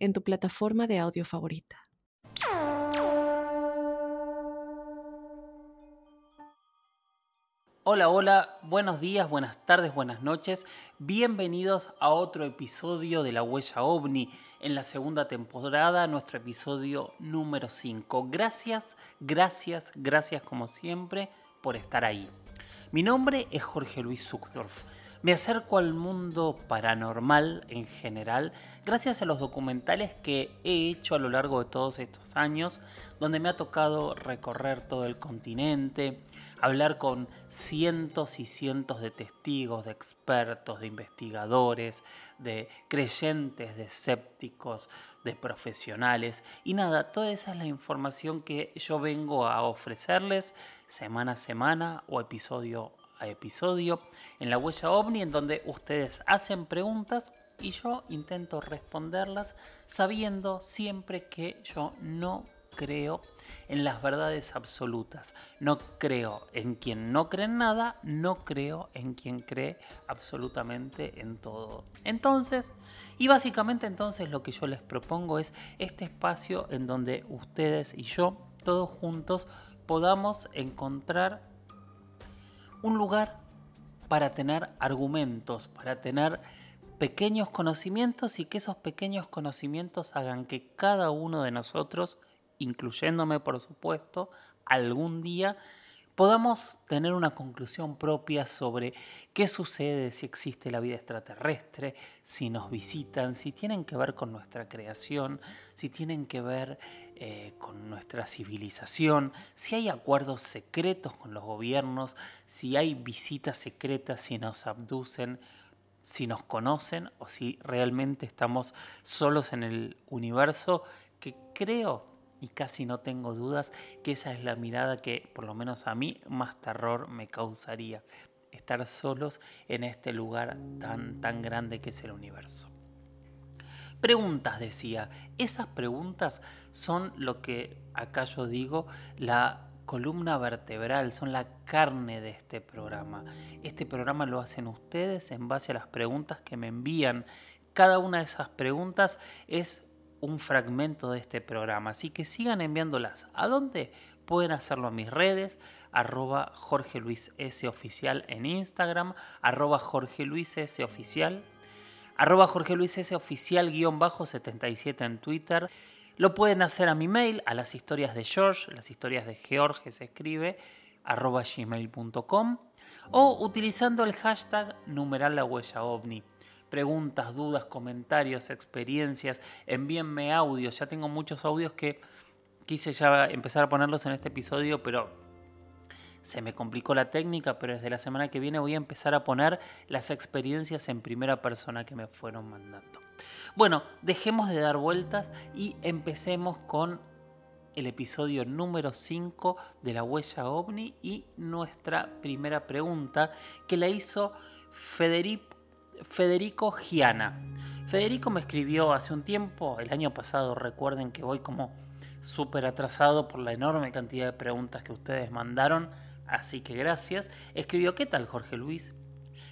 en tu plataforma de audio favorita. Hola, hola, buenos días, buenas tardes, buenas noches. Bienvenidos a otro episodio de La Huella OVNI en la segunda temporada, nuestro episodio número 5. Gracias, gracias, gracias como siempre por estar ahí. Mi nombre es Jorge Luis Zuckdorf. Me acerco al mundo paranormal en general gracias a los documentales que he hecho a lo largo de todos estos años, donde me ha tocado recorrer todo el continente, hablar con cientos y cientos de testigos, de expertos, de investigadores, de creyentes, de escépticos, de profesionales. Y nada, toda esa es la información que yo vengo a ofrecerles semana a semana o episodio episodio en la huella ovni en donde ustedes hacen preguntas y yo intento responderlas sabiendo siempre que yo no creo en las verdades absolutas. No creo en quien no cree en nada, no creo en quien cree absolutamente en todo. Entonces, y básicamente entonces lo que yo les propongo es este espacio en donde ustedes y yo, todos juntos, podamos encontrar un lugar para tener argumentos, para tener pequeños conocimientos y que esos pequeños conocimientos hagan que cada uno de nosotros, incluyéndome por supuesto, algún día podamos tener una conclusión propia sobre qué sucede si existe la vida extraterrestre, si nos visitan, si tienen que ver con nuestra creación, si tienen que ver eh, con nuestra civilización, si hay acuerdos secretos con los gobiernos, si hay visitas secretas, si nos abducen, si nos conocen o si realmente estamos solos en el universo, que creo y casi no tengo dudas que esa es la mirada que por lo menos a mí más terror me causaría, estar solos en este lugar tan, tan grande que es el universo. Preguntas, decía. Esas preguntas son lo que acá yo digo, la columna vertebral, son la carne de este programa. Este programa lo hacen ustedes en base a las preguntas que me envían. Cada una de esas preguntas es un fragmento de este programa. Así que sigan enviándolas. ¿A dónde? Pueden hacerlo a mis redes, arroba Jorge Luis S. Oficial en Instagram, arroba Jorge Luis S. Oficial, arroba Jorge Luis S. Oficial guion bajo 77 en Twitter. Lo pueden hacer a mi mail, a las historias de George, las historias de George se escribe, arroba gmail.com o utilizando el hashtag numeral la huella ovni preguntas, dudas, comentarios, experiencias, envíenme audios. Ya tengo muchos audios que quise ya empezar a ponerlos en este episodio, pero se me complicó la técnica, pero desde la semana que viene voy a empezar a poner las experiencias en primera persona que me fueron mandando. Bueno, dejemos de dar vueltas y empecemos con el episodio número 5 de la huella ovni y nuestra primera pregunta que la hizo Federico Giana. Federico me escribió hace un tiempo, el año pasado, recuerden que voy como súper atrasado por la enorme cantidad de preguntas que ustedes mandaron, así que gracias. Escribió, ¿qué tal Jorge Luis?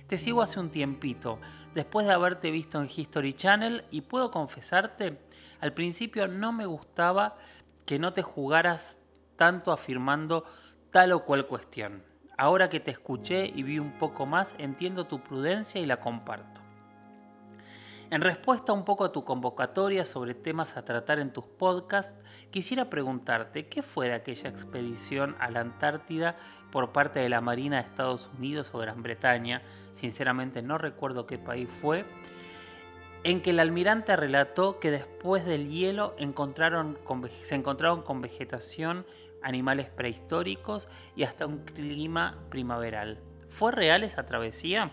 Te sigo hace un tiempito, después de haberte visto en History Channel y puedo confesarte, al principio no me gustaba que no te jugaras tanto afirmando tal o cual cuestión. Ahora que te escuché y vi un poco más, entiendo tu prudencia y la comparto. En respuesta un poco a tu convocatoria sobre temas a tratar en tus podcasts, quisiera preguntarte qué fue de aquella expedición a la Antártida por parte de la Marina de Estados Unidos o Gran Bretaña, sinceramente no recuerdo qué país fue, en que el almirante relató que después del hielo se encontraron con vegetación animales prehistóricos y hasta un clima primaveral. ¿Fue real esa travesía?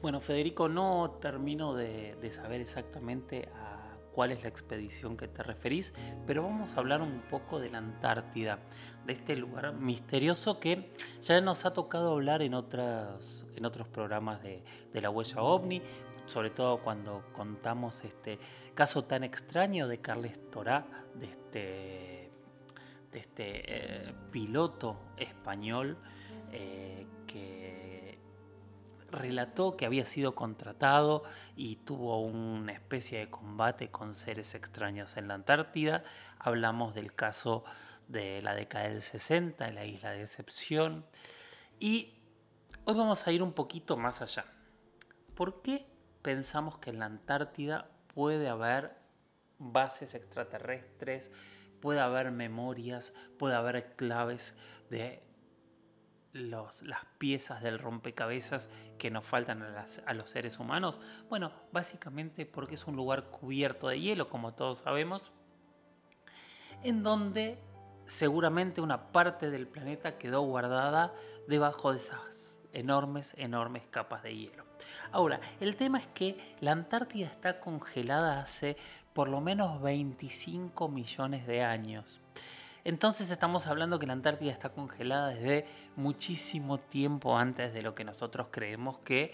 Bueno, Federico, no termino de, saber exactamente a cuál es la expedición que te referís, pero vamos a hablar un poco de la Antártida, de este lugar misterioso que ya nos ha tocado hablar en, otras, en otros programas de, la huella ovni, sobre todo cuando contamos este caso tan extraño de Carles Torá, de este, de este eh, piloto español eh, que relató que había sido contratado y tuvo una especie de combate con seres extraños en la Antártida. Hablamos del caso de la década del 60 en la isla de Decepción. Y hoy vamos a ir un poquito más allá. ¿Por qué pensamos que en la Antártida puede haber bases extraterrestres, puede haber memorias, puede haber claves de las piezas del rompecabezas que nos faltan a, los seres humanos? Bueno, básicamente porque es un lugar cubierto de hielo, como todos sabemos, en donde seguramente una parte del planeta quedó guardada debajo de esas enormes, enormes capas de hielo. Ahora, el tema es que la Antártida está congelada hace por lo menos 25 millones de años. Entonces estamos hablando que la Antártida está congelada desde muchísimo tiempo antes de lo que nosotros creemos que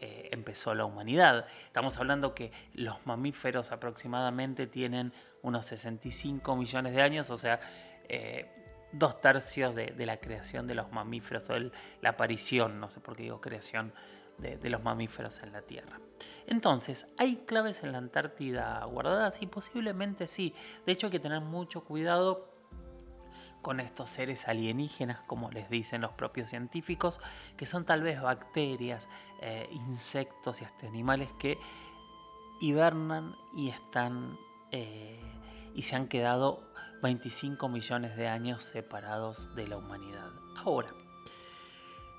eh, empezó la humanidad. Estamos hablando que los mamíferos aproximadamente tienen unos 65 millones de años, o sea, eh, dos tercios de, la creación de los mamíferos, o la aparición, no sé por qué digo creación, de, de, los mamíferos en la Tierra. Entonces, ¿hay claves en la Antártida guardadas? Y posiblemente sí. De hecho, hay que tener mucho cuidado con estos seres alienígenas, como les dicen los propios científicos, que son tal vez bacterias, eh, insectos y hasta animales que hibernan y están eh, y se han quedado 25 millones de años separados de la humanidad. Ahora,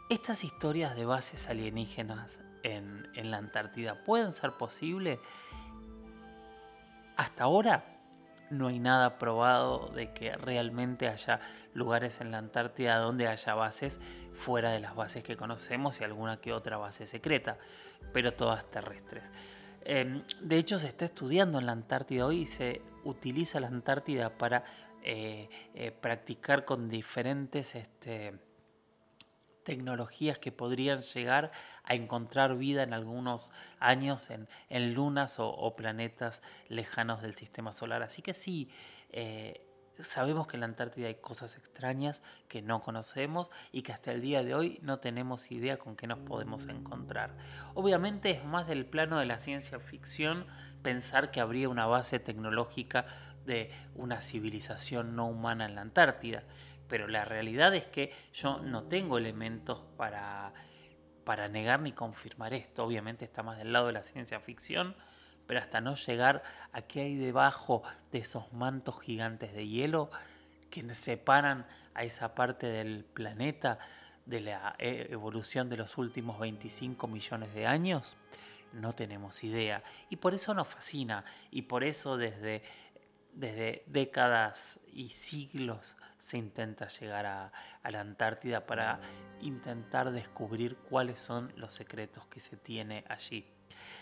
estas historias de bases alienígenas en, en la Antártida pueden ser posibles. Hasta ahora no hay nada probado de que realmente haya lugares en la Antártida donde haya bases fuera de las bases que conocemos y alguna que otra base secreta, pero todas terrestres. Em, de hecho, se está estudiando en la Antártida hoy y se utiliza la Antártida para eh, eh, practicar con diferentes este, tecnologías que podrían llegar a encontrar vida en algunos años en, lunas o, planetas lejanos del sistema solar. Así que sí, eh, sabemos que en la Antártida hay cosas extrañas que no conocemos y que hasta el día de hoy no tenemos idea con qué nos podemos encontrar. Obviamente es más del plano de la ciencia ficción pensar que habría una base tecnológica de una civilización no humana en la Antártida pero la realidad es que yo no tengo elementos para, para negar ni confirmar esto. Obviamente está más del lado de la ciencia ficción, pero hasta no llegar a qué hay debajo de esos mantos gigantes de hielo que separan a esa parte del planeta de la eh, evolución de los últimos 25 millones de años, no tenemos idea. Y por eso nos fascina, y por eso desde, desde décadas y siglos se intenta llegar a, la Antártida para intentar descubrir cuáles son los secretos que se tiene allí.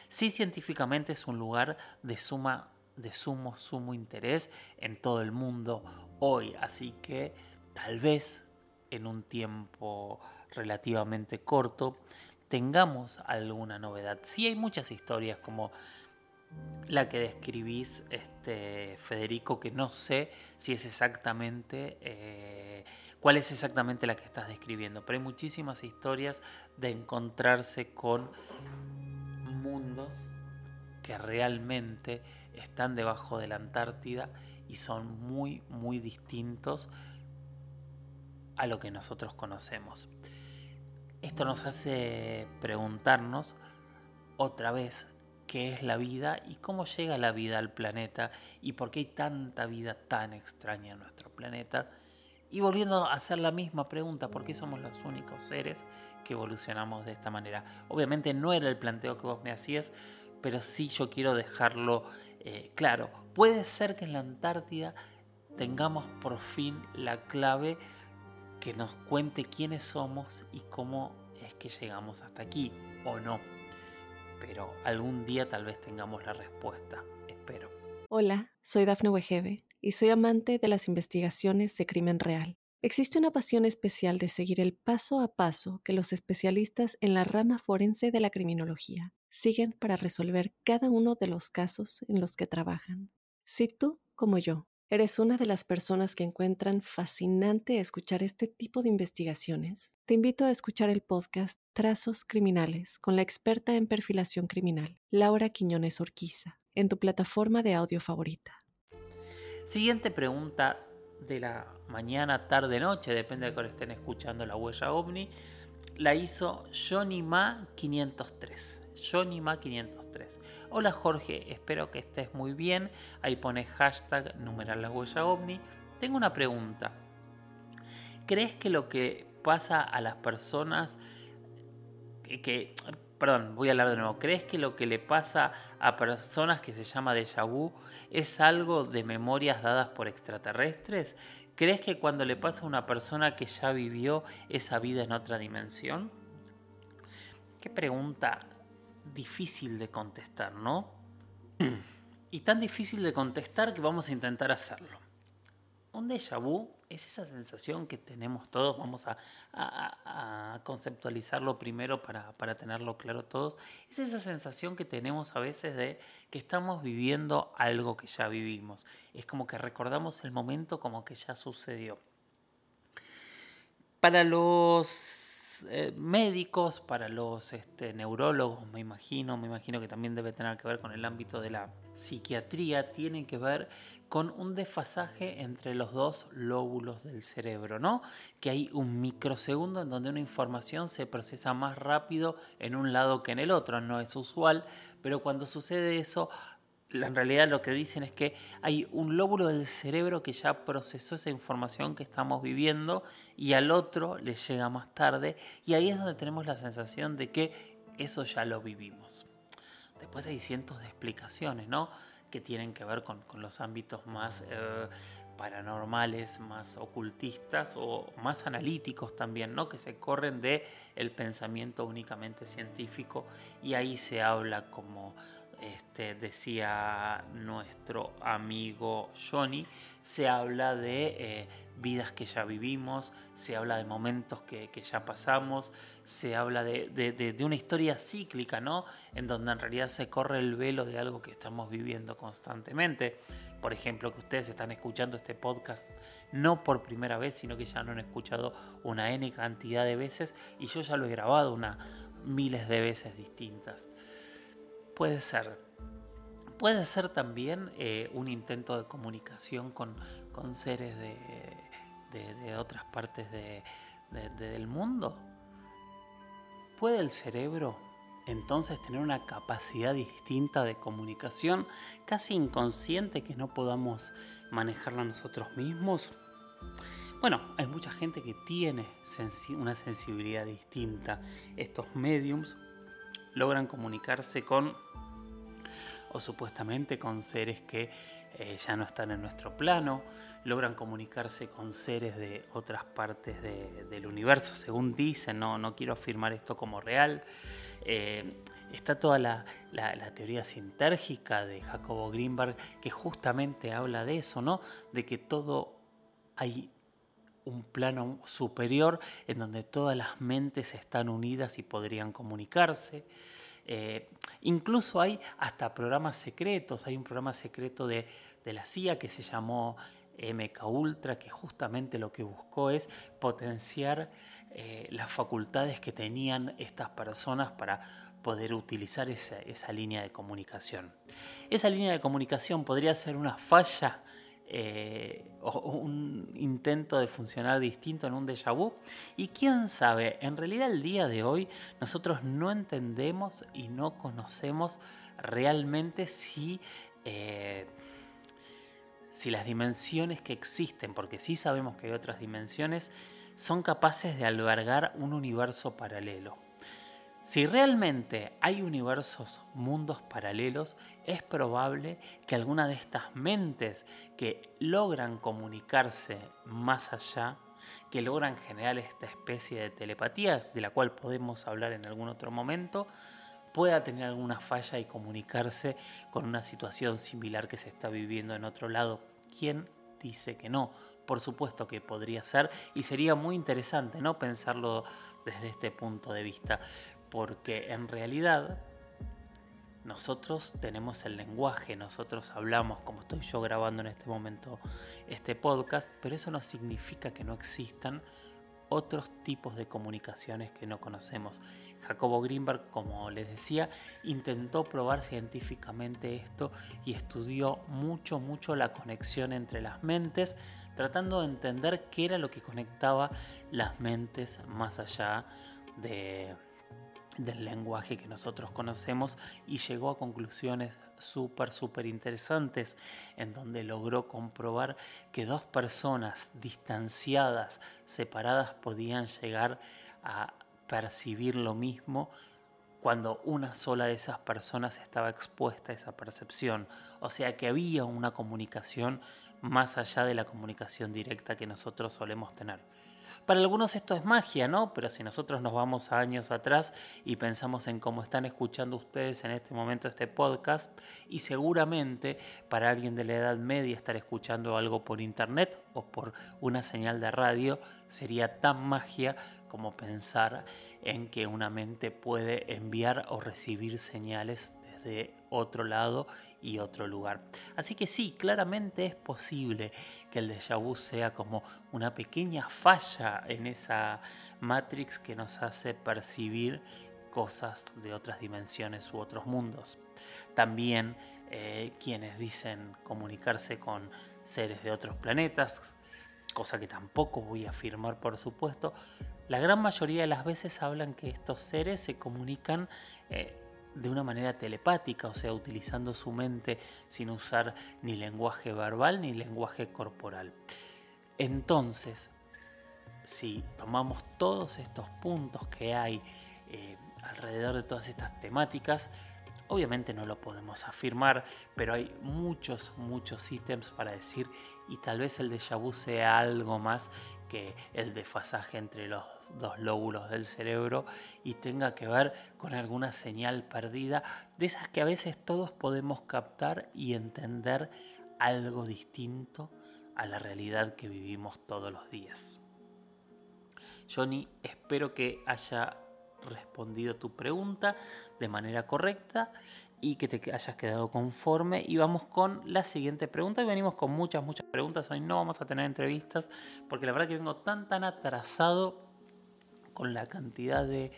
Sí, científicamente es un lugar de suma de sumo, sumo interés en todo el mundo hoy, así que tal vez en un tiempo relativamente corto tengamos alguna novedad. Sí hay muchas historias como la que describís, este, Federico, que no sé si es exactamente, eh, cuál es exactamente la que estás describiendo, pero hay muchísimas historias de encontrarse con mundos que realmente están debajo de la Antártida y son muy, muy distintos a lo que nosotros conocemos. Esto nos hace preguntarnos otra vez qué es la vida y cómo llega la vida al planeta y por qué hay tanta vida tan extraña en nuestro planeta. Y volviendo a hacer la misma pregunta, ¿por qué somos los únicos seres que evolucionamos de esta manera? Obviamente no era el planteo que vos me hacías, pero sí yo quiero dejarlo eh, claro. Puede ser que en la Antártida tengamos por fin la clave que nos cuente quiénes somos y cómo es que llegamos hasta aquí o no pero algún día tal vez tengamos la respuesta, espero. Hola, soy Dafne Wegebe y soy amante de las investigaciones de crimen real. Existe una pasión especial de seguir el paso a paso que los especialistas en la rama forense de la criminología siguen para resolver cada uno de los casos en los que trabajan. Si tú, como yo, eres una de las personas que encuentran fascinante escuchar este tipo de investigaciones, te invito a escuchar el podcast Trazos Criminales con la experta en perfilación criminal, Laura Quiñones Orquiza en tu plataforma de audio favorita. Siguiente pregunta de la mañana, tarde, noche, depende de cuando estén escuchando la huella ovni, la hizo Johnny Ma 503. Johnny Ma 503. Hola Jorge, espero que estés muy bien. Ahí pone hashtag numeral la ovni. Tengo una pregunta. ¿Crees que lo que pasa a las personas que Perdón, voy a hablar de nuevo. ¿Crees que lo que le pasa a personas que se llama déjà vu es algo de memorias dadas por extraterrestres? ¿Crees que cuando le pasa a una persona que ya vivió esa vida en otra dimensión? Qué pregunta difícil de contestar, ¿no? Y tan difícil de contestar que vamos a intentar hacerlo. Un déjà vu es esa sensación que tenemos todos, vamos a, conceptualizarlo primero para, para, tenerlo claro todos, es esa sensación que tenemos a veces de que estamos viviendo algo que ya vivimos. Es como que recordamos el momento como que ya sucedió. Para los eh, médicos, para los este, neurólogos, me imagino, me imagino que también debe tener que ver con el ámbito de la psiquiatría, tiene que ver con un desfasaje entre los dos lóbulos del cerebro, ¿no? Que hay un microsegundo en donde una información se procesa más rápido en un lado que en el otro, no es usual, pero cuando sucede eso en realidad lo que dicen es que hay un lóbulo del cerebro que ya procesó esa información que estamos viviendo y al otro le llega más tarde y ahí es donde tenemos la sensación de que eso ya lo vivimos. Después hay cientos de explicaciones, ¿no? Que tienen que ver con, los ámbitos más eh, paranormales, más ocultistas o más analíticos también, ¿no? Que se corren de pensamiento únicamente científico y ahí se habla como este, decía nuestro amigo Johnny, se habla de eh, vidas que ya vivimos, se habla de momentos que, ya pasamos, se habla de, una historia cíclica, ¿no? En donde en realidad se corre el velo de algo que estamos viviendo constantemente. Por ejemplo, que ustedes están escuchando este podcast no por primera vez, sino que ya lo han escuchado una N cantidad de veces y yo ya lo he grabado una miles de veces distintas. Puede ser. Puede ser también eh, un intento de comunicación con, seres de, otras partes del mundo. ¿Puede el cerebro entonces tener una capacidad distinta de comunicación casi inconsciente que no podamos manejarla nosotros mismos? Bueno, hay mucha gente que tiene una sensibilidad distinta. Estos mediums logran comunicarse con o supuestamente con seres que eh, ya no están en nuestro plano, logran comunicarse con seres de otras partes del universo, según dicen, no, no quiero afirmar esto como real. Eh, está toda la, teoría sintérgica de Jacobo Greenberg que justamente habla de eso, ¿no? De que todo hay un plano superior en donde todas las mentes están unidas y podrían comunicarse. Eh, incluso hay hasta programas secretos, hay un programa secreto de, la CIA que se llamó MK Ultra, que justamente lo que buscó es potenciar eh, las facultades que tenían estas personas para poder utilizar esa, esa, línea de comunicación. Esa línea de comunicación podría ser una falla eh, un intento de funcionar distinto en un déjà vu. Y quién sabe, en realidad el día de hoy nosotros no entendemos y no conocemos realmente si, eh, si las dimensiones que existen, porque sí sabemos que hay otras dimensiones, son capaces de albergar un universo paralelo. Si realmente hay universos, mundos paralelos, es probable que alguna de estas mentes que logran comunicarse más allá, que logran generar esta especie de telepatía, de la cual podemos hablar en algún otro momento, pueda tener alguna falla y comunicarse con una situación similar que se está viviendo en otro lado. ¿Quién dice que no? Por supuesto que podría ser y sería muy interesante ¿no? pensarlo desde este punto de vista, porque en realidad nosotros tenemos el lenguaje, nosotros hablamos como estoy yo grabando en este momento este podcast, pero eso no significa que no existan otros tipos de comunicaciones que no conocemos. Jacobo Greenberg, como les decía, intentó probar científicamente esto y estudió mucho, mucho la conexión entre las mentes, tratando de entender qué era lo que conectaba las mentes más allá de, del lenguaje que nosotros conocemos y llegó a conclusiones súper, súper interesantes en donde logró comprobar que dos personas distanciadas, separadas, podían llegar a percibir lo mismo cuando una sola de esas personas estaba expuesta a esa percepción. O sea que había una comunicación más allá de la comunicación directa que nosotros solemos tener. Para algunos esto es magia, ¿no? Pero si nosotros nos vamos a años atrás y pensamos en cómo están escuchando ustedes en este momento este podcast, y seguramente para alguien de la Edad Media estar escuchando algo por internet o por una señal de radio sería tan magia como pensar en que una mente puede enviar o recibir señales desde otro lado y otro lugar. Así que sí, claramente es posible que el déjà vu sea como una pequeña falla en esa matrix que nos hace percibir cosas de otras dimensiones u otros mundos. También eh, quienes dicen comunicarse con seres de otros planetas, cosa que tampoco voy a afirmar por supuesto, la gran mayoría de las veces hablan que estos seres se comunican eh, de una manera telepática, o sea, utilizando su mente sin usar ni lenguaje verbal ni lenguaje corporal. Entonces, si tomamos todos estos puntos que hay eh, alrededor de todas estas temáticas, obviamente no lo podemos afirmar, pero hay muchos, muchos ítems para decir y tal vez el déjà vu sea algo más que el desfasaje entre los dos lóbulos del cerebro y tenga que ver con alguna señal perdida, de esas que a veces todos podemos captar y entender algo distinto a la realidad que vivimos todos los días. Johnny, espero que haya respondido tu pregunta de manera correcta y que te hayas quedado conforme. Y vamos con la siguiente pregunta. Y venimos con muchas, muchas preguntas. Hoy no vamos a tener entrevistas porque la verdad que vengo tan, tan atrasado con la cantidad de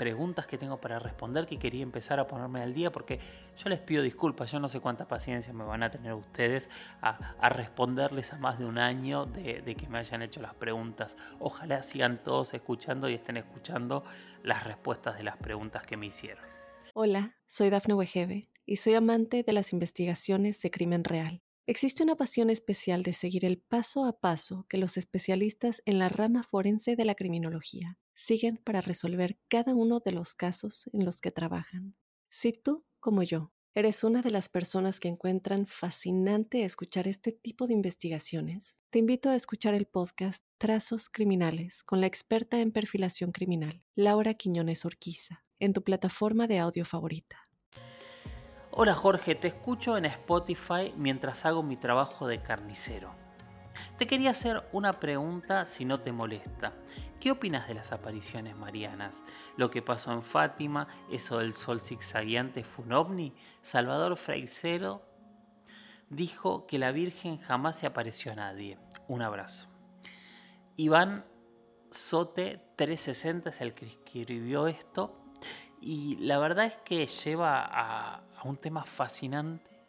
preguntas que tengo para responder que quería empezar a ponerme al día porque yo les pido disculpas, yo no sé cuánta paciencia me van a tener ustedes a, responderles a más de un año de, de, que me hayan hecho las preguntas. Ojalá sigan todos escuchando y estén escuchando las respuestas de las preguntas que me hicieron. Hola, soy Dafne Wegebe y soy amante de las investigaciones de crimen real. Existe una pasión especial de seguir el paso a paso que los especialistas en la rama forense de la criminología siguen para resolver cada uno de los casos en los que trabajan. Si tú, como yo, eres una de las personas que encuentran fascinante escuchar este tipo de investigaciones, te invito a escuchar el podcast Trazos Criminales con la experta en perfilación criminal, Laura Quiñones Orquiza, en tu plataforma de audio favorita. Hola Jorge, te escucho en Spotify mientras hago mi trabajo de carnicero. Te quería hacer una pregunta si no te molesta. ¿Qué opinas de las apariciones marianas? ¿Lo que pasó en Fátima? ¿Eso del sol zigzagueante fue un ovni? Salvador Freisero dijo que la Virgen jamás se apareció a nadie. Un abrazo. Iván Sote 360 es el que escribió esto y la verdad es que lleva a, a un tema fascinante,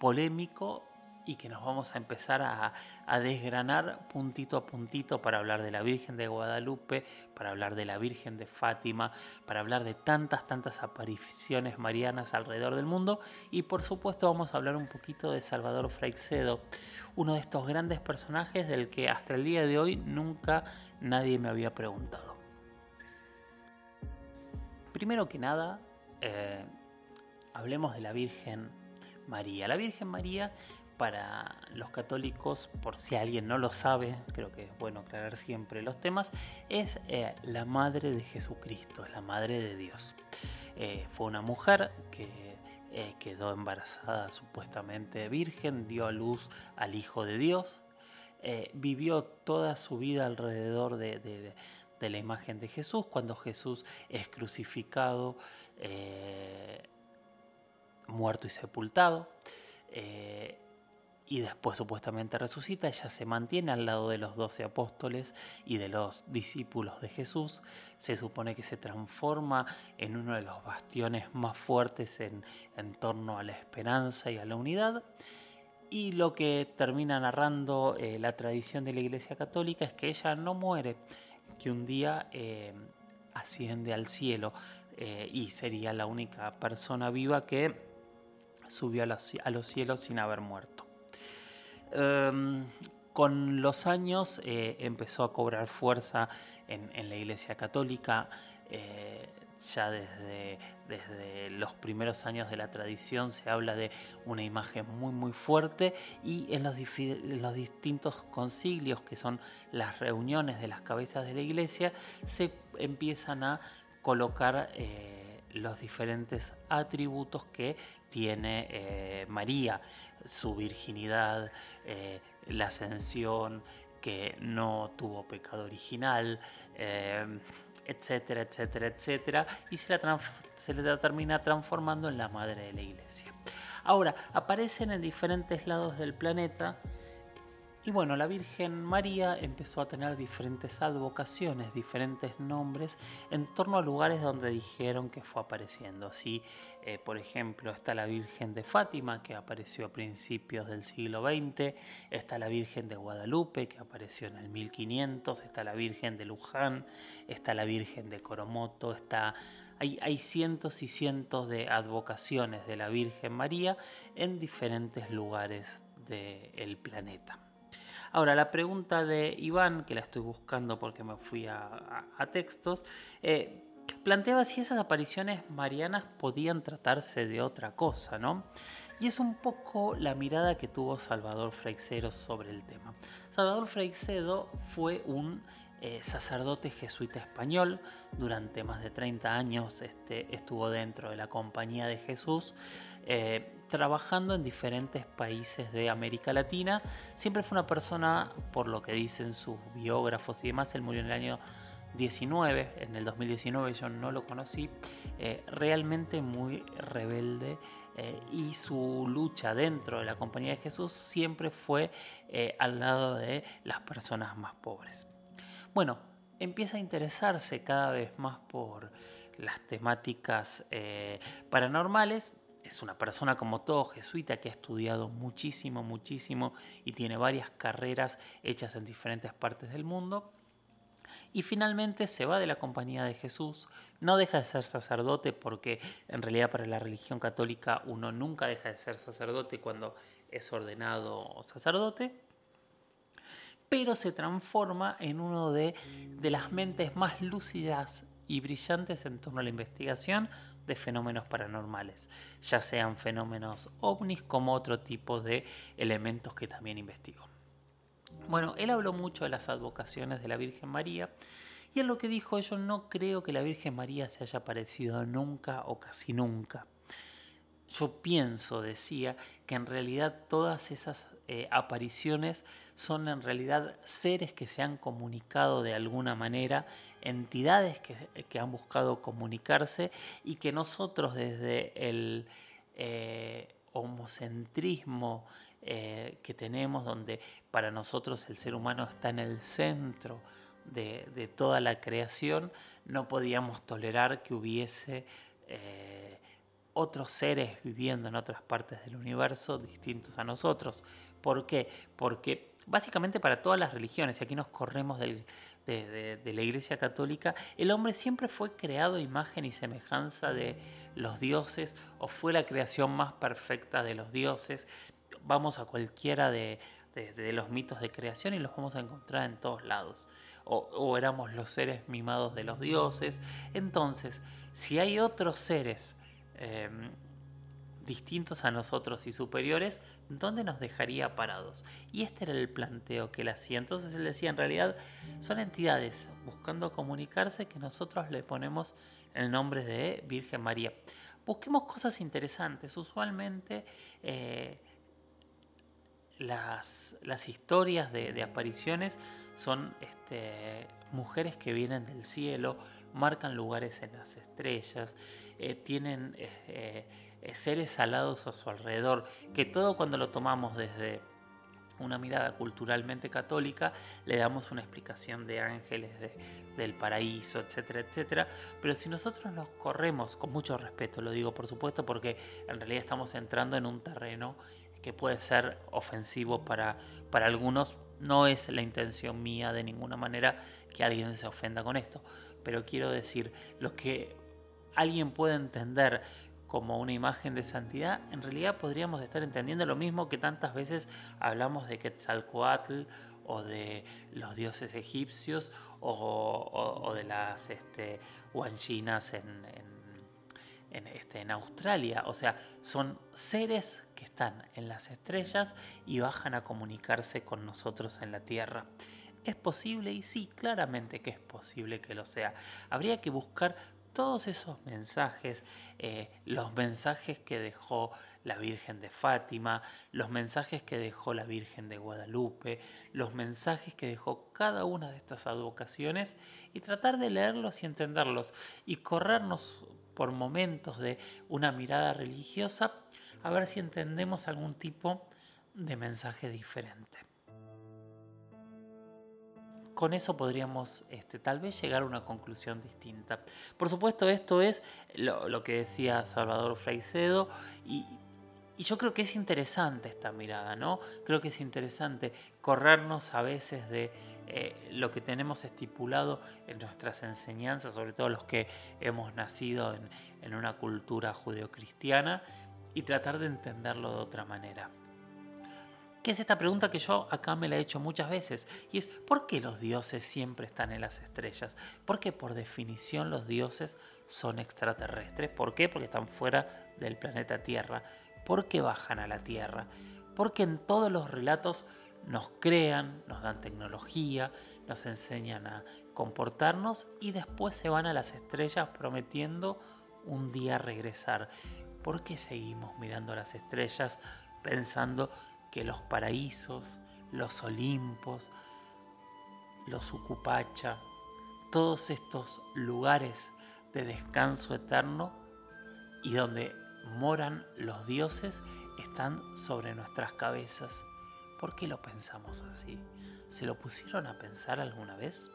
polémico y que nos vamos a empezar a, desgranar puntito a puntito para hablar de la Virgen de Guadalupe, para hablar de la Virgen de Fátima, para hablar de tantas, tantas apariciones marianas alrededor del mundo y por supuesto vamos a hablar un poquito de Salvador Freixedo, uno de estos grandes personajes del que hasta el día de hoy nunca nadie me había preguntado. Primero que nada, eh, hablemos de la Virgen María. La Virgen María, para los católicos, por si alguien no lo sabe, creo que es bueno aclarar siempre los temas, es eh, la madre de Jesucristo, es la madre de Dios. eh, fue una mujer que quedó embarazada supuestamente virgen, dio a luz al Hijo de Dios, vivió toda su vida alrededor de, la imagen de Jesús, cuando Jesús es crucificado, muerto y sepultado y después supuestamente resucita, ella se mantiene al lado de los doce apóstoles y de los discípulos de Jesús, se supone que se transforma en uno de los bastiones más fuertes en, torno a la esperanza y a la unidad. Y lo que termina narrando eh, la tradición de la Iglesia Católica es que ella no muere, que un día eh, asciende al cielo eh, y sería la única persona viva que subió a los cielos sin haber muerto. Em, con los años eh, empezó a cobrar fuerza en, la Iglesia Católica. Eh, ya desde, desde, los primeros años de la tradición se habla de una imagen muy muy fuerte y en los, los, distintos concilios que son las reuniones de las cabezas de la iglesia se empiezan a colocar eh, los diferentes atributos que tiene María su virginidad, eh, la ascensión, que no tuvo pecado original, eh, etcétera, etcétera, etcétera, y se la, se la termina transformando en la madre de la iglesia. Ahora, aparecen en diferentes lados del planeta y bueno, la Virgen María empezó a tener diferentes advocaciones, diferentes nombres en torno a lugares donde dijeron que fue apareciendo. Así, eh, por ejemplo, está la Virgen de Fátima, que apareció a principios del siglo XX, está la Virgen de Guadalupe, que apareció en el 1500, está la Virgen de Luján, está la Virgen de Coromoto, está hay, hay, cientos y cientos de advocaciones de la Virgen María en diferentes lugares del planeta. Ahora, la pregunta de Iván, que la estoy buscando porque me fui a, textos, eh, planteaba si esas apariciones marianas podían tratarse de otra cosa, ¿no? Y es un poco la mirada que tuvo Salvador Freixedo sobre el tema. Salvador Freixedo fue un eh, sacerdote jesuita español, durante más de 30 años este, estuvo dentro de la Compañía de Jesús, eh, trabajando en diferentes países de América Latina. Siempre fue una persona, por lo que dicen sus biógrafos y demás, él murió en el año 19, en el 2019 yo no lo conocí, eh, realmente muy rebelde y su lucha dentro de la Compañía de Jesús siempre fue al lado de las personas más pobres. Bueno, empieza a interesarse cada vez más por las temáticas eh, paranormales. Es una persona como todo jesuita que ha estudiado muchísimo, muchísimo y tiene varias carreras hechas en diferentes partes del mundo. Y finalmente se va de la compañía de Jesús, no deja de ser sacerdote porque en realidad para la religión católica uno nunca deja de ser sacerdote cuando es ordenado sacerdote pero se transforma en uno de, las mentes más lúcidas y brillantes en torno a la investigación de fenómenos paranormales, ya sean fenómenos ovnis como otro tipo de elementos que también investigó. Bueno, él habló mucho de las advocaciones de la Virgen María y en lo que dijo yo no creo que la Virgen María se haya aparecido nunca o casi nunca. Yo pienso, decía, que en realidad todas esas eh, apariciones son en realidad seres que se han comunicado de alguna manera, entidades que, han buscado comunicarse y que nosotros desde el eh, homocentrismo eh, que tenemos, donde para nosotros el ser humano está en el centro de, toda la creación, no podíamos tolerar que hubiese otros seres viviendo en otras partes del universo distintos a nosotros. ¿Por qué? Porque básicamente para todas las religiones, y aquí nos corremos de, la Iglesia Católica, el hombre siempre fue creado imagen y semejanza de los dioses o fue la creación más perfecta de los dioses. Vamos a cualquiera de, los mitos de creación y los vamos a encontrar en todos lados. O, éramos los seres mimados de los dioses. Entonces, si hay otros seres Em, distintos a nosotros y superiores, ¿dónde nos dejaría parados? Y este era el planteo que él hacía. Entonces él decía, en realidad son entidades buscando comunicarse que nosotros le ponemos el nombre de Virgen María. Busquemos cosas interesantes. Usualmente eh, las, las, historias de, apariciones son este, mujeres que vienen del cielo, marcan lugares en las estrellas, eh, tienen eh, seres alados a su alrededor, que todo cuando lo tomamos desde una mirada culturalmente católica, le damos una explicación de ángeles, del paraíso, etcétera, etcétera. Pero si nosotros nos corremos, con mucho respeto lo digo por supuesto, porque en realidad estamos entrando en un terreno que puede ser ofensivo para, para algunos, no es la intención mía de ninguna manera que alguien se ofenda con esto, pero quiero decir, lo que alguien puede entender como una imagen de santidad, en realidad podríamos estar entendiendo lo mismo que tantas veces hablamos de Quetzalcoatl o de los dioses egipcios o, de las este, en, este, en Australia. O sea, son seres que están en las estrellas y bajan a comunicarse con nosotros en la Tierra. ¿Es posible? Y sí, claramente que es posible que lo sea. Habría que buscar todos esos mensajes, eh, los mensajes que dejó la Virgen de Fátima, los mensajes que dejó la Virgen de Guadalupe, los mensajes que dejó cada una de estas advocaciones y tratar de leerlos y entenderlos y corrernos por momentos de una mirada religiosa a ver si entendemos algún tipo de mensaje diferente con eso podríamos este, tal vez llegar a una conclusión distinta. Por supuesto, esto es lo, que decía Salvador Fraicedo y, yo creo que es interesante esta mirada, ¿no? Creo que es interesante corrernos a veces de eh, lo que tenemos estipulado en nuestras enseñanzas, sobre todo los que hemos nacido en, en una cultura judeocristiana, y tratar de entenderlo de otra manera que es esta pregunta que yo acá me la he hecho muchas veces, y es ¿por qué los dioses siempre están en las estrellas? Porque por definición los dioses son extraterrestres. ¿Por qué? Porque están fuera del planeta Tierra. ¿Por qué bajan a la Tierra? Porque en todos los relatos nos crean, nos dan tecnología, nos enseñan a comportarnos y después se van a las estrellas prometiendo un día regresar. ¿Por qué seguimos mirando las estrellas pensando que los paraísos, los Olimpos, los Ucupacha, todos estos lugares de descanso eterno y donde moran los dioses están sobre nuestras cabezas. ¿Por qué lo pensamos así? ¿Se lo pusieron a pensar alguna vez?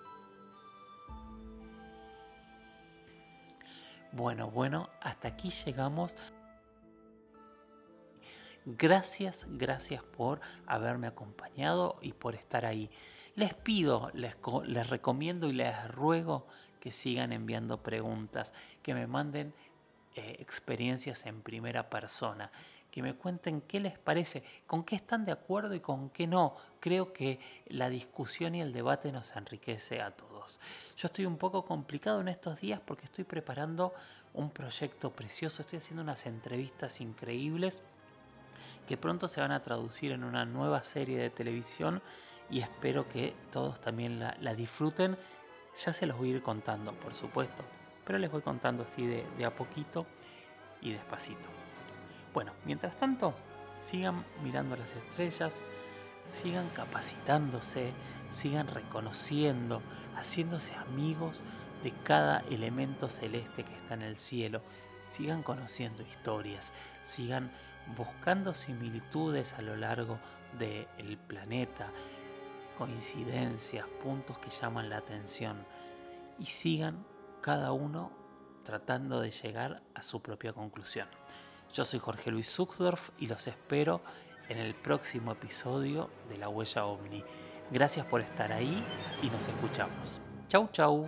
Bueno, bueno, hasta aquí llegamos. Gracias, gracias por haberme acompañado y por estar ahí. Les pido, les, recomiendo y les ruego que sigan enviando preguntas, que me manden eh, experiencias en primera persona, que me cuenten qué les parece, con qué están de acuerdo y con qué no. Creo que la discusión y el debate nos enriquece a todos. Yo estoy un poco complicado en estos días porque estoy preparando un proyecto precioso, estoy haciendo unas entrevistas increíbles que pronto se van a traducir en una nueva serie de televisión y espero que todos también la, disfruten. Ya se los voy a ir contando, por supuesto, pero les voy contando así de, de a poquito y despacito. Bueno, mientras tanto, sigan mirando las estrellas, sigan capacitándose, sigan reconociendo, haciéndose amigos de cada elemento celeste que está en el cielo, sigan conociendo historias, sigan buscando similitudes a lo largo del planeta, coincidencias, puntos que llaman la atención y sigan cada uno tratando de llegar a su propia conclusión. Yo soy Jorge Luis Zuckdorf y los espero en el próximo episodio de La Huella OVNI. Gracias por estar ahí y nos escuchamos. Chau, chau.